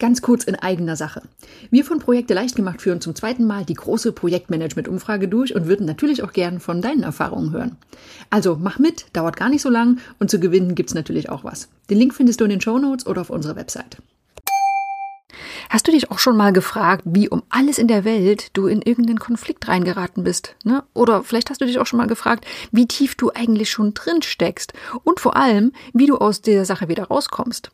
Ganz kurz in eigener Sache. Wir von Projekte leicht gemacht führen zum zweiten Mal die große Projektmanagement-Umfrage durch und würden natürlich auch gern von deinen Erfahrungen hören. Also mach mit, dauert gar nicht so lang und zu gewinnen gibt's natürlich auch was. Den Link findest du in den Show Notes oder auf unserer Website. Hast du dich auch schon mal gefragt, wie um alles in der Welt du in irgendeinen Konflikt reingeraten bist? Ne? Oder vielleicht hast du dich auch schon mal gefragt, wie tief du eigentlich schon drin steckst und vor allem, wie du aus dieser Sache wieder rauskommst.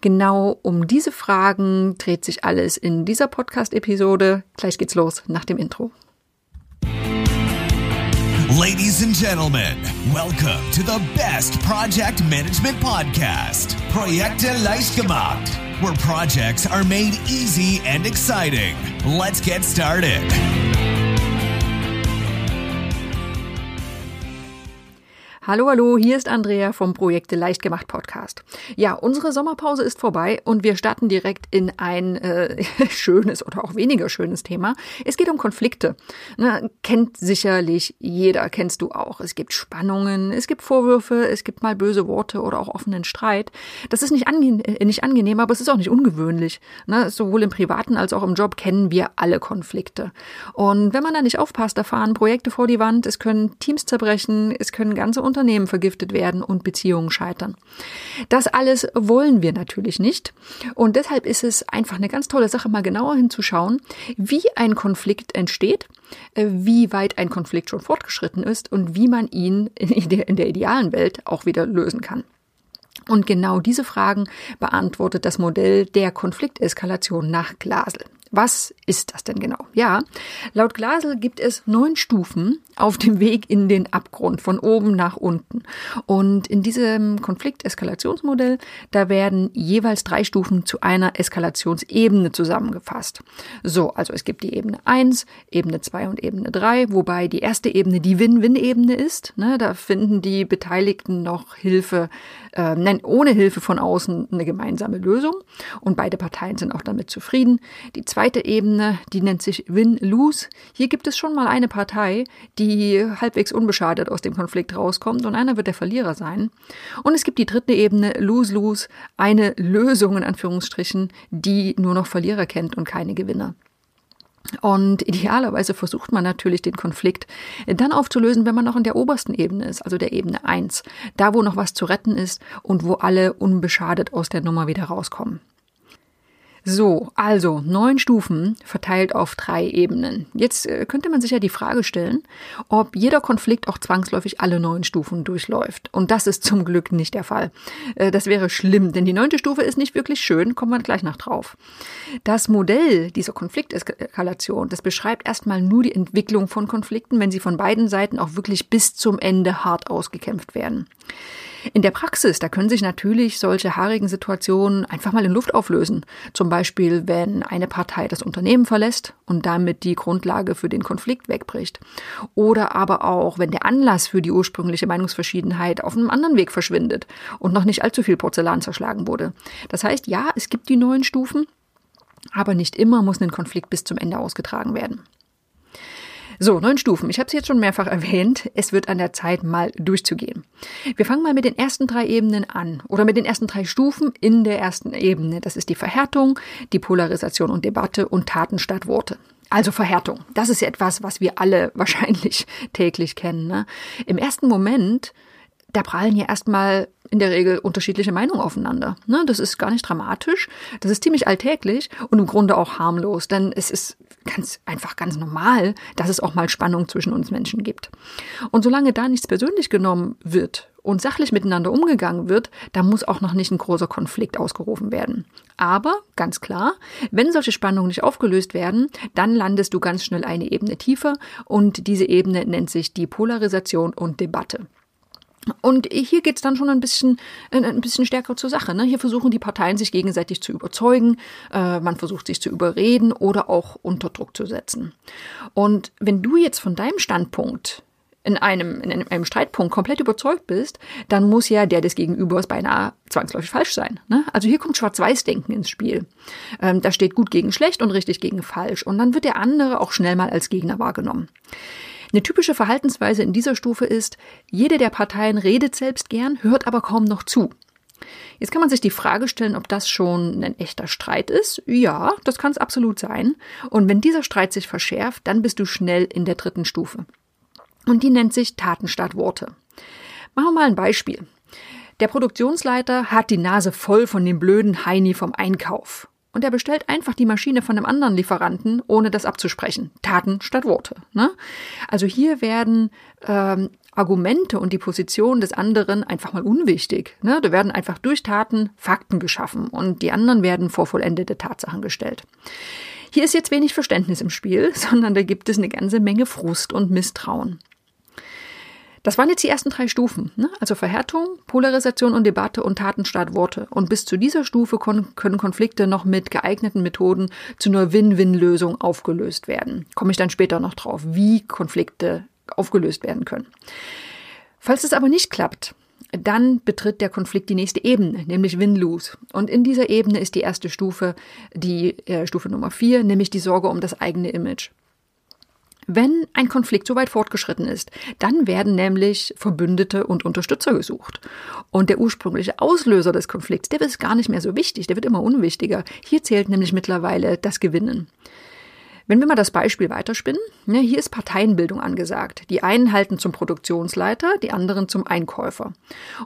Genau um diese Fragen dreht sich alles in dieser Podcast-Episode. Gleich geht's los nach dem Intro. Ladies and gentlemen, welcome to the best project management podcast, Projekte leicht gemacht, where projects are made easy and exciting. Let's get started. Hallo, hallo, hier ist Andrea vom Projekte leicht gemacht Podcast. Ja, unsere Sommerpause ist vorbei und wir starten direkt in ein äh, schönes oder auch weniger schönes Thema. Es geht um Konflikte. Na, kennt sicherlich jeder, kennst du auch. Es gibt Spannungen, es gibt Vorwürfe, es gibt mal böse Worte oder auch offenen Streit. Das ist nicht, ange äh, nicht angenehm, aber es ist auch nicht ungewöhnlich. Na, sowohl im Privaten als auch im Job kennen wir alle Konflikte. Und wenn man da nicht aufpasst, da fahren Projekte vor die Wand, es können Teams zerbrechen, es können ganze Unternehmen vergiftet werden und Beziehungen scheitern. Das alles wollen wir natürlich nicht. Und deshalb ist es einfach eine ganz tolle Sache, mal genauer hinzuschauen, wie ein Konflikt entsteht, äh, wie weit ein Konflikt schon fortgeschritten ist und wie man ihn in der, in der idealen Welt auch wieder lösen kann. Und genau diese Fragen beantwortet das Modell der Konflikteskalation nach Glasel. Was ist das denn genau? Ja, laut Glasel gibt es neun Stufen auf dem Weg in den Abgrund, von oben nach unten. Und in diesem Konflikteskalationsmodell, da werden jeweils drei Stufen zu einer Eskalationsebene zusammengefasst. So, also es gibt die Ebene 1, Ebene 2 und Ebene 3, wobei die erste Ebene die Win-Win-Ebene ist. Ne, da finden die Beteiligten noch Hilfe, äh, nein, ohne Hilfe von außen eine gemeinsame Lösung. Und beide Parteien sind auch damit zufrieden. Die zweite zweite Ebene, die nennt sich Win-Lose. Hier gibt es schon mal eine Partei, die halbwegs unbeschadet aus dem Konflikt rauskommt und einer wird der Verlierer sein. Und es gibt die dritte Ebene, Lose-Lose, eine Lösung in Anführungsstrichen, die nur noch Verlierer kennt und keine Gewinner. Und idealerweise versucht man natürlich den Konflikt dann aufzulösen, wenn man noch in der obersten Ebene ist, also der Ebene 1, da wo noch was zu retten ist und wo alle unbeschadet aus der Nummer wieder rauskommen. So, also neun Stufen verteilt auf drei Ebenen. Jetzt äh, könnte man sich ja die Frage stellen, ob jeder Konflikt auch zwangsläufig alle neun Stufen durchläuft. Und das ist zum Glück nicht der Fall. Äh, das wäre schlimm, denn die neunte Stufe ist nicht wirklich schön, kommen wir gleich noch drauf. Das Modell dieser Konflikteskalation, das beschreibt erstmal nur die Entwicklung von Konflikten, wenn sie von beiden Seiten auch wirklich bis zum Ende hart ausgekämpft werden. In der Praxis, da können sich natürlich solche haarigen Situationen einfach mal in Luft auflösen. Zum Beispiel, wenn eine Partei das Unternehmen verlässt und damit die Grundlage für den Konflikt wegbricht. Oder aber auch, wenn der Anlass für die ursprüngliche Meinungsverschiedenheit auf einem anderen Weg verschwindet und noch nicht allzu viel Porzellan zerschlagen wurde. Das heißt, ja, es gibt die neuen Stufen, aber nicht immer muss ein Konflikt bis zum Ende ausgetragen werden. So, neun Stufen. Ich habe es jetzt schon mehrfach erwähnt. Es wird an der Zeit, mal durchzugehen. Wir fangen mal mit den ersten drei Ebenen an oder mit den ersten drei Stufen in der ersten Ebene. Das ist die Verhärtung, die Polarisation und Debatte und Taten statt Worte. Also Verhärtung. Das ist etwas, was wir alle wahrscheinlich täglich kennen. Ne? Im ersten Moment da prallen ja erstmal in der Regel unterschiedliche Meinungen aufeinander. Ne? Das ist gar nicht dramatisch, das ist ziemlich alltäglich und im Grunde auch harmlos, denn es ist ganz einfach ganz normal, dass es auch mal Spannung zwischen uns Menschen gibt. Und solange da nichts persönlich genommen wird und sachlich miteinander umgegangen wird, da muss auch noch nicht ein großer Konflikt ausgerufen werden. Aber ganz klar, wenn solche Spannungen nicht aufgelöst werden, dann landest du ganz schnell eine Ebene tiefer und diese Ebene nennt sich die Polarisation und Debatte. Und hier geht's dann schon ein bisschen, ein bisschen stärker zur Sache. Ne? Hier versuchen die Parteien sich gegenseitig zu überzeugen, äh, man versucht sich zu überreden oder auch unter Druck zu setzen. Und wenn du jetzt von deinem Standpunkt in einem, in einem Streitpunkt komplett überzeugt bist, dann muss ja der des Gegenübers beinahe zwangsläufig falsch sein. Ne? Also hier kommt Schwarz-Weiß-Denken ins Spiel. Ähm, da steht gut gegen schlecht und richtig gegen falsch. Und dann wird der andere auch schnell mal als Gegner wahrgenommen. Eine typische Verhaltensweise in dieser Stufe ist, jede der Parteien redet selbst gern, hört aber kaum noch zu. Jetzt kann man sich die Frage stellen, ob das schon ein echter Streit ist. Ja, das kann es absolut sein. Und wenn dieser Streit sich verschärft, dann bist du schnell in der dritten Stufe. Und die nennt sich Taten statt Worte. Machen wir mal ein Beispiel. Der Produktionsleiter hat die Nase voll von dem blöden Heini vom Einkauf. Und er bestellt einfach die Maschine von einem anderen Lieferanten, ohne das abzusprechen. Taten statt Worte. Ne? Also hier werden ähm, Argumente und die Position des anderen einfach mal unwichtig. Ne? Da werden einfach durch Taten Fakten geschaffen und die anderen werden vor vollendete Tatsachen gestellt. Hier ist jetzt wenig Verständnis im Spiel, sondern da gibt es eine ganze Menge Frust und Misstrauen. Das waren jetzt die ersten drei Stufen, ne? also Verhärtung, Polarisation und Debatte und Taten statt Worte. Und bis zu dieser Stufe können Konflikte noch mit geeigneten Methoden zu einer Win-Win-Lösung aufgelöst werden. Komme ich dann später noch drauf, wie Konflikte aufgelöst werden können. Falls es aber nicht klappt, dann betritt der Konflikt die nächste Ebene, nämlich Win-Lose. Und in dieser Ebene ist die erste Stufe, die äh, Stufe Nummer vier, nämlich die Sorge um das eigene Image. Wenn ein Konflikt so weit fortgeschritten ist, dann werden nämlich Verbündete und Unterstützer gesucht. Und der ursprüngliche Auslöser des Konflikts, der ist gar nicht mehr so wichtig, der wird immer unwichtiger. Hier zählt nämlich mittlerweile das Gewinnen. Wenn wir mal das Beispiel weiterspinnen, ne, hier ist Parteienbildung angesagt. Die einen halten zum Produktionsleiter, die anderen zum Einkäufer.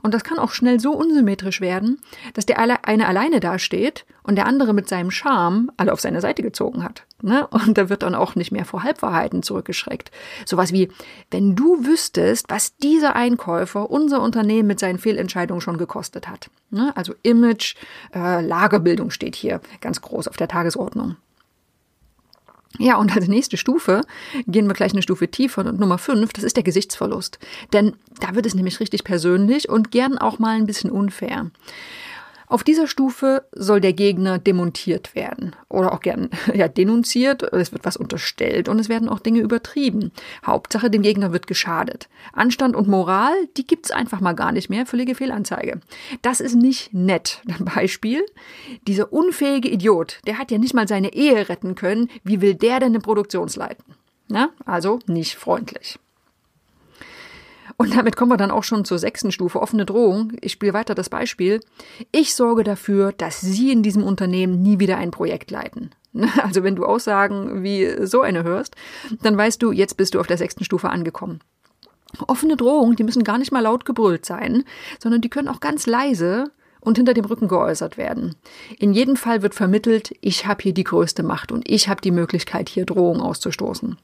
Und das kann auch schnell so unsymmetrisch werden, dass der eine alleine dasteht und der andere mit seinem Charme alle auf seine Seite gezogen hat. Ne? Und da wird dann auch nicht mehr vor Halbwahrheiten zurückgeschreckt. Sowas wie, wenn du wüsstest, was dieser Einkäufer unser Unternehmen mit seinen Fehlentscheidungen schon gekostet hat. Ne? Also Image, äh, Lagerbildung steht hier ganz groß auf der Tagesordnung. Ja, und als nächste Stufe gehen wir gleich eine Stufe tiefer und Nummer fünf, das ist der Gesichtsverlust. Denn da wird es nämlich richtig persönlich und gern auch mal ein bisschen unfair. Auf dieser Stufe soll der Gegner demontiert werden oder auch gern ja, denunziert. Es wird was unterstellt und es werden auch Dinge übertrieben. Hauptsache, dem Gegner wird geschadet. Anstand und Moral, die gibt's einfach mal gar nicht mehr. Völlige Fehlanzeige. Das ist nicht nett. Beispiel, dieser unfähige Idiot, der hat ja nicht mal seine Ehe retten können. Wie will der denn eine Produktion leiten? Na, also nicht freundlich. Und damit kommen wir dann auch schon zur sechsten Stufe, offene Drohung. Ich spiele weiter das Beispiel. Ich sorge dafür, dass Sie in diesem Unternehmen nie wieder ein Projekt leiten. Also wenn du Aussagen wie so eine hörst, dann weißt du, jetzt bist du auf der sechsten Stufe angekommen. Offene Drohungen, die müssen gar nicht mal laut gebrüllt sein, sondern die können auch ganz leise und hinter dem Rücken geäußert werden. In jedem Fall wird vermittelt, ich habe hier die größte Macht und ich habe die Möglichkeit, hier Drohungen auszustoßen.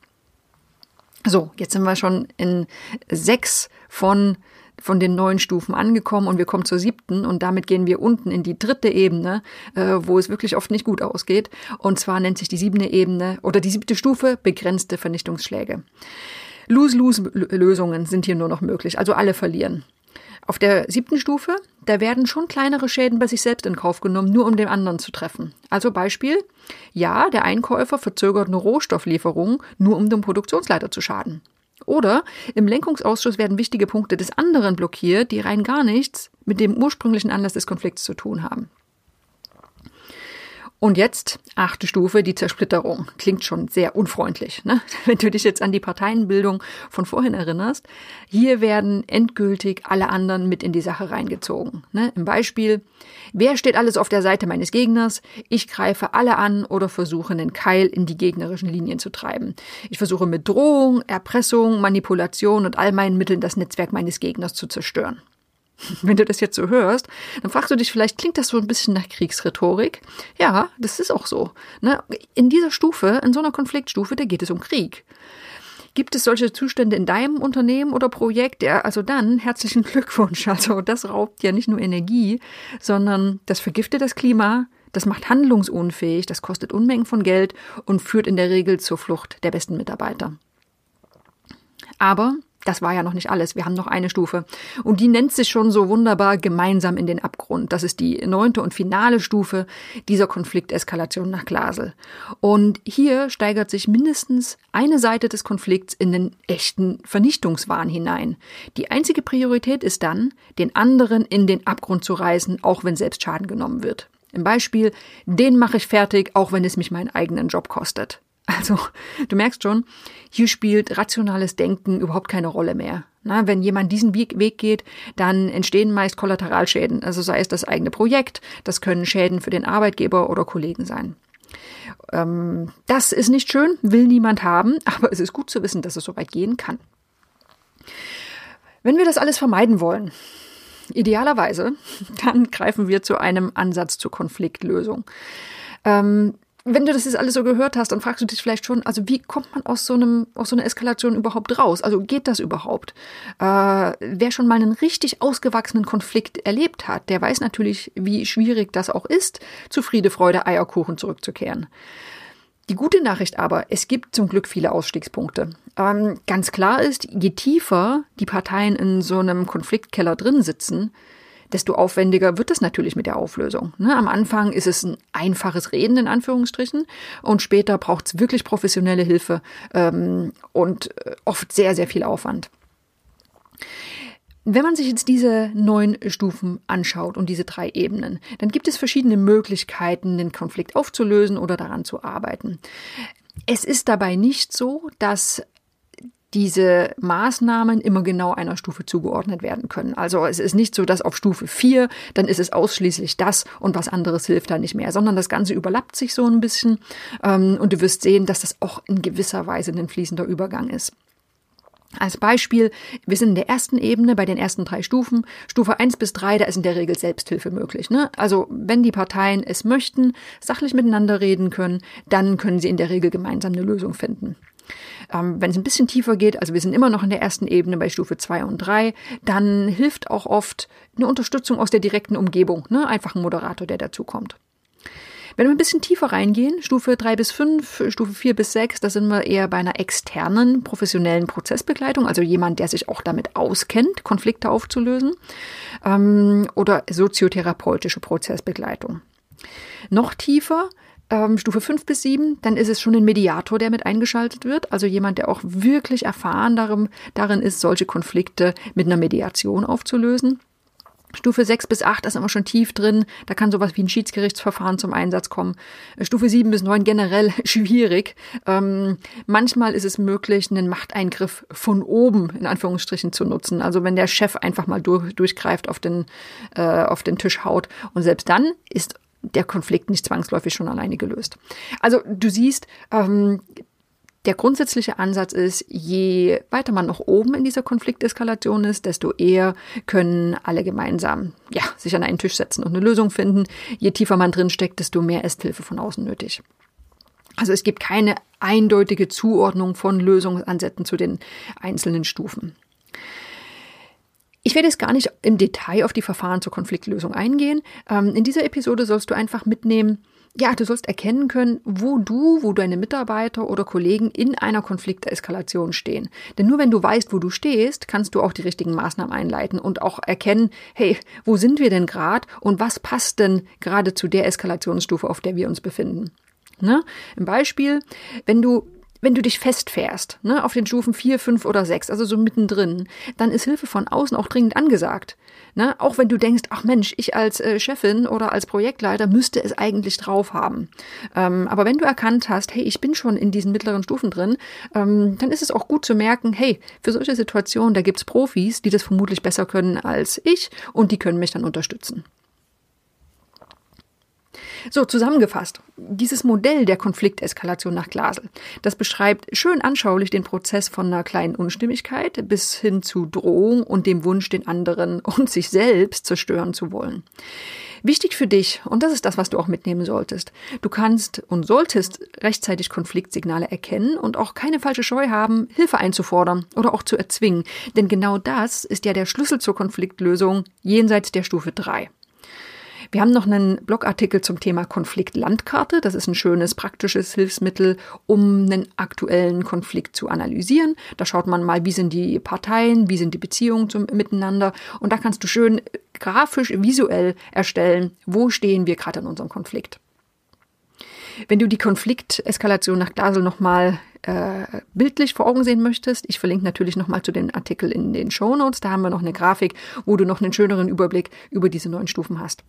So, jetzt sind wir schon in sechs von von den neun Stufen angekommen und wir kommen zur siebten und damit gehen wir unten in die dritte Ebene, äh, wo es wirklich oft nicht gut ausgeht. Und zwar nennt sich die siebte Ebene oder die siebte Stufe begrenzte Vernichtungsschläge. Lose-Lose-Lösungen sind hier nur noch möglich, also alle verlieren. Auf der siebten Stufe, da werden schon kleinere Schäden bei sich selbst in Kauf genommen, nur um den anderen zu treffen. Also Beispiel, ja, der Einkäufer verzögert eine Rohstofflieferung, nur um dem Produktionsleiter zu schaden. Oder im Lenkungsausschuss werden wichtige Punkte des anderen blockiert, die rein gar nichts mit dem ursprünglichen Anlass des Konflikts zu tun haben. Und jetzt, achte Stufe, die Zersplitterung. Klingt schon sehr unfreundlich, ne? wenn du dich jetzt an die Parteienbildung von vorhin erinnerst. Hier werden endgültig alle anderen mit in die Sache reingezogen. Ne? Im Beispiel, wer steht alles auf der Seite meines Gegners? Ich greife alle an oder versuche einen Keil in die gegnerischen Linien zu treiben. Ich versuche mit Drohung, Erpressung, Manipulation und all meinen Mitteln das Netzwerk meines Gegners zu zerstören. Wenn du das jetzt so hörst, dann fragst du dich vielleicht, klingt das so ein bisschen nach Kriegsrhetorik? Ja, das ist auch so. Ne? In dieser Stufe, in so einer Konfliktstufe, da geht es um Krieg. Gibt es solche Zustände in deinem Unternehmen oder Projekt? Ja, also dann herzlichen Glückwunsch. Also das raubt ja nicht nur Energie, sondern das vergiftet das Klima, das macht handlungsunfähig, das kostet Unmengen von Geld und führt in der Regel zur Flucht der besten Mitarbeiter. Aber das war ja noch nicht alles. Wir haben noch eine Stufe. Und die nennt sich schon so wunderbar gemeinsam in den Abgrund. Das ist die neunte und finale Stufe dieser Konflikteskalation nach Glasel. Und hier steigert sich mindestens eine Seite des Konflikts in den echten Vernichtungswahn hinein. Die einzige Priorität ist dann, den anderen in den Abgrund zu reißen, auch wenn selbst Schaden genommen wird. Im Beispiel, den mache ich fertig, auch wenn es mich meinen eigenen Job kostet. Also, du merkst schon, hier spielt rationales Denken überhaupt keine Rolle mehr. Na, wenn jemand diesen Weg geht, dann entstehen meist Kollateralschäden. Also sei es das eigene Projekt, das können Schäden für den Arbeitgeber oder Kollegen sein. Ähm, das ist nicht schön, will niemand haben, aber es ist gut zu wissen, dass es so weit gehen kann. Wenn wir das alles vermeiden wollen, idealerweise, dann greifen wir zu einem Ansatz zur Konfliktlösung. Ähm, wenn du das jetzt alles so gehört hast, dann fragst du dich vielleicht schon, also wie kommt man aus so einem, aus so einer Eskalation überhaupt raus? Also geht das überhaupt? Äh, wer schon mal einen richtig ausgewachsenen Konflikt erlebt hat, der weiß natürlich, wie schwierig das auch ist, zu Friede, Freude, Eierkuchen zurückzukehren. Die gute Nachricht aber, es gibt zum Glück viele Ausstiegspunkte. Ähm, ganz klar ist, je tiefer die Parteien in so einem Konfliktkeller drin sitzen, desto aufwendiger wird es natürlich mit der Auflösung. Ne? Am Anfang ist es ein einfaches Reden in Anführungsstrichen und später braucht es wirklich professionelle Hilfe ähm, und äh, oft sehr, sehr viel Aufwand. Wenn man sich jetzt diese neun Stufen anschaut und diese drei Ebenen, dann gibt es verschiedene Möglichkeiten, den Konflikt aufzulösen oder daran zu arbeiten. Es ist dabei nicht so, dass diese Maßnahmen immer genau einer Stufe zugeordnet werden können. Also es ist nicht so, dass auf Stufe 4, dann ist es ausschließlich das und was anderes hilft da nicht mehr, sondern das Ganze überlappt sich so ein bisschen ähm, und du wirst sehen, dass das auch in gewisser Weise ein fließender Übergang ist. Als Beispiel, wir sind in der ersten Ebene bei den ersten drei Stufen. Stufe 1 bis 3, da ist in der Regel Selbsthilfe möglich. Ne? Also wenn die Parteien es möchten, sachlich miteinander reden können, dann können sie in der Regel gemeinsam eine Lösung finden. Ähm, wenn es ein bisschen tiefer geht, also wir sind immer noch in der ersten Ebene bei Stufe 2 und 3, dann hilft auch oft eine Unterstützung aus der direkten Umgebung, ne? einfach ein Moderator, der dazukommt. Wenn wir ein bisschen tiefer reingehen, Stufe 3 bis 5, Stufe 4 bis 6, da sind wir eher bei einer externen professionellen Prozessbegleitung, also jemand, der sich auch damit auskennt, Konflikte aufzulösen, ähm, oder soziotherapeutische Prozessbegleitung. Noch tiefer ähm, Stufe 5 bis 7, dann ist es schon ein Mediator, der mit eingeschaltet wird, also jemand, der auch wirklich erfahren darin, darin ist, solche Konflikte mit einer Mediation aufzulösen. Stufe 6 bis 8 ist immer schon tief drin. Da kann sowas wie ein Schiedsgerichtsverfahren zum Einsatz kommen. Stufe 7 bis 9 generell schwierig. Ähm, manchmal ist es möglich, einen Machteingriff von oben in Anführungsstrichen zu nutzen. Also wenn der Chef einfach mal durch, durchgreift, auf den, äh, auf den Tisch haut. Und selbst dann ist der Konflikt nicht zwangsläufig schon alleine gelöst. Also du siehst, ähm, der grundsätzliche Ansatz ist, je weiter man nach oben in dieser Konflikteskalation ist, desto eher können alle gemeinsam ja, sich an einen Tisch setzen und eine Lösung finden. Je tiefer man drin steckt, desto mehr ist Hilfe von außen nötig. Also es gibt keine eindeutige Zuordnung von Lösungsansätzen zu den einzelnen Stufen. Ich werde jetzt gar nicht im Detail auf die Verfahren zur Konfliktlösung eingehen. Ähm, in dieser Episode sollst du einfach mitnehmen, ja, du sollst erkennen können, wo du, wo deine Mitarbeiter oder Kollegen in einer Konflikteskalation stehen. Denn nur wenn du weißt, wo du stehst, kannst du auch die richtigen Maßnahmen einleiten und auch erkennen, hey, wo sind wir denn gerade und was passt denn gerade zu der Eskalationsstufe, auf der wir uns befinden. Ne? Im Beispiel, wenn du wenn du dich festfährst, ne, auf den Stufen 4, 5 oder 6, also so mittendrin, dann ist Hilfe von außen auch dringend angesagt. Ne? Auch wenn du denkst, ach Mensch, ich als äh, Chefin oder als Projektleiter müsste es eigentlich drauf haben. Ähm, aber wenn du erkannt hast, hey, ich bin schon in diesen mittleren Stufen drin, ähm, dann ist es auch gut zu merken, hey, für solche Situationen, da gibt's Profis, die das vermutlich besser können als ich und die können mich dann unterstützen. So, zusammengefasst. Dieses Modell der Konflikteskalation nach Glasel, das beschreibt schön anschaulich den Prozess von einer kleinen Unstimmigkeit bis hin zu Drohung und dem Wunsch, den anderen und sich selbst zerstören zu wollen. Wichtig für dich, und das ist das, was du auch mitnehmen solltest, du kannst und solltest rechtzeitig Konfliktsignale erkennen und auch keine falsche Scheu haben, Hilfe einzufordern oder auch zu erzwingen. Denn genau das ist ja der Schlüssel zur Konfliktlösung jenseits der Stufe 3. Wir haben noch einen Blogartikel zum Thema Konfliktlandkarte. Das ist ein schönes praktisches Hilfsmittel, um einen aktuellen Konflikt zu analysieren. Da schaut man mal, wie sind die Parteien, wie sind die Beziehungen zum, miteinander. Und da kannst du schön grafisch, visuell erstellen, wo stehen wir gerade in unserem Konflikt. Wenn du die Konflikteskalation nach Glasel nochmal äh, bildlich vor Augen sehen möchtest, ich verlinke natürlich nochmal zu den Artikel in den Show Notes. Da haben wir noch eine Grafik, wo du noch einen schöneren Überblick über diese neuen Stufen hast.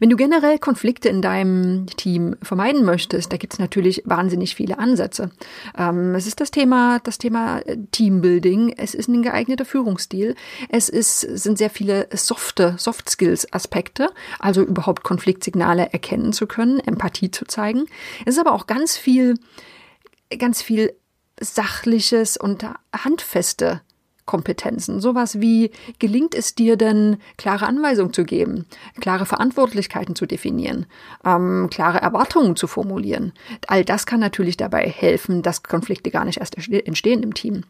Wenn du generell Konflikte in deinem Team vermeiden möchtest, da gibt es natürlich wahnsinnig viele Ansätze. Ähm, es ist das Thema, das Thema äh, Teambuilding. Es ist ein geeigneter Führungsstil. Es ist, sind sehr viele softe, Soft Skills Aspekte, also überhaupt Konfliktsignale erkennen zu können, Empathie zu zeigen. Es ist aber auch ganz viel, ganz viel sachliches und handfeste Kompetenzen. Sowas wie, gelingt es dir denn, klare Anweisungen zu geben, klare Verantwortlichkeiten zu definieren, ähm, klare Erwartungen zu formulieren. All das kann natürlich dabei helfen, dass Konflikte gar nicht erst entstehen im Team.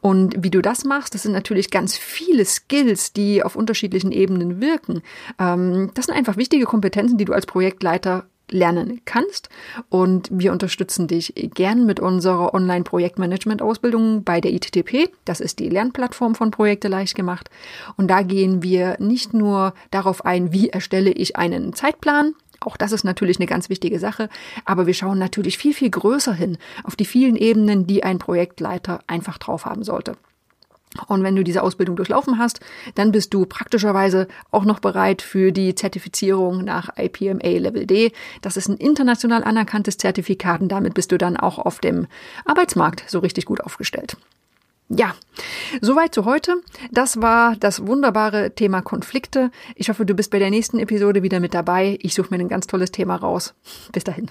Und wie du das machst, das sind natürlich ganz viele Skills, die auf unterschiedlichen Ebenen wirken. Ähm, das sind einfach wichtige Kompetenzen, die du als Projektleiter lernen kannst. Und wir unterstützen dich gern mit unserer Online-Projektmanagement-Ausbildung bei der ITTP. Das ist die Lernplattform von Projekte leicht gemacht. Und da gehen wir nicht nur darauf ein, wie erstelle ich einen Zeitplan, auch das ist natürlich eine ganz wichtige Sache, aber wir schauen natürlich viel, viel größer hin auf die vielen Ebenen, die ein Projektleiter einfach drauf haben sollte. Und wenn du diese Ausbildung durchlaufen hast, dann bist du praktischerweise auch noch bereit für die Zertifizierung nach IPMA Level D. Das ist ein international anerkanntes Zertifikat und damit bist du dann auch auf dem Arbeitsmarkt so richtig gut aufgestellt. Ja, soweit zu heute. Das war das wunderbare Thema Konflikte. Ich hoffe, du bist bei der nächsten Episode wieder mit dabei. Ich suche mir ein ganz tolles Thema raus. Bis dahin.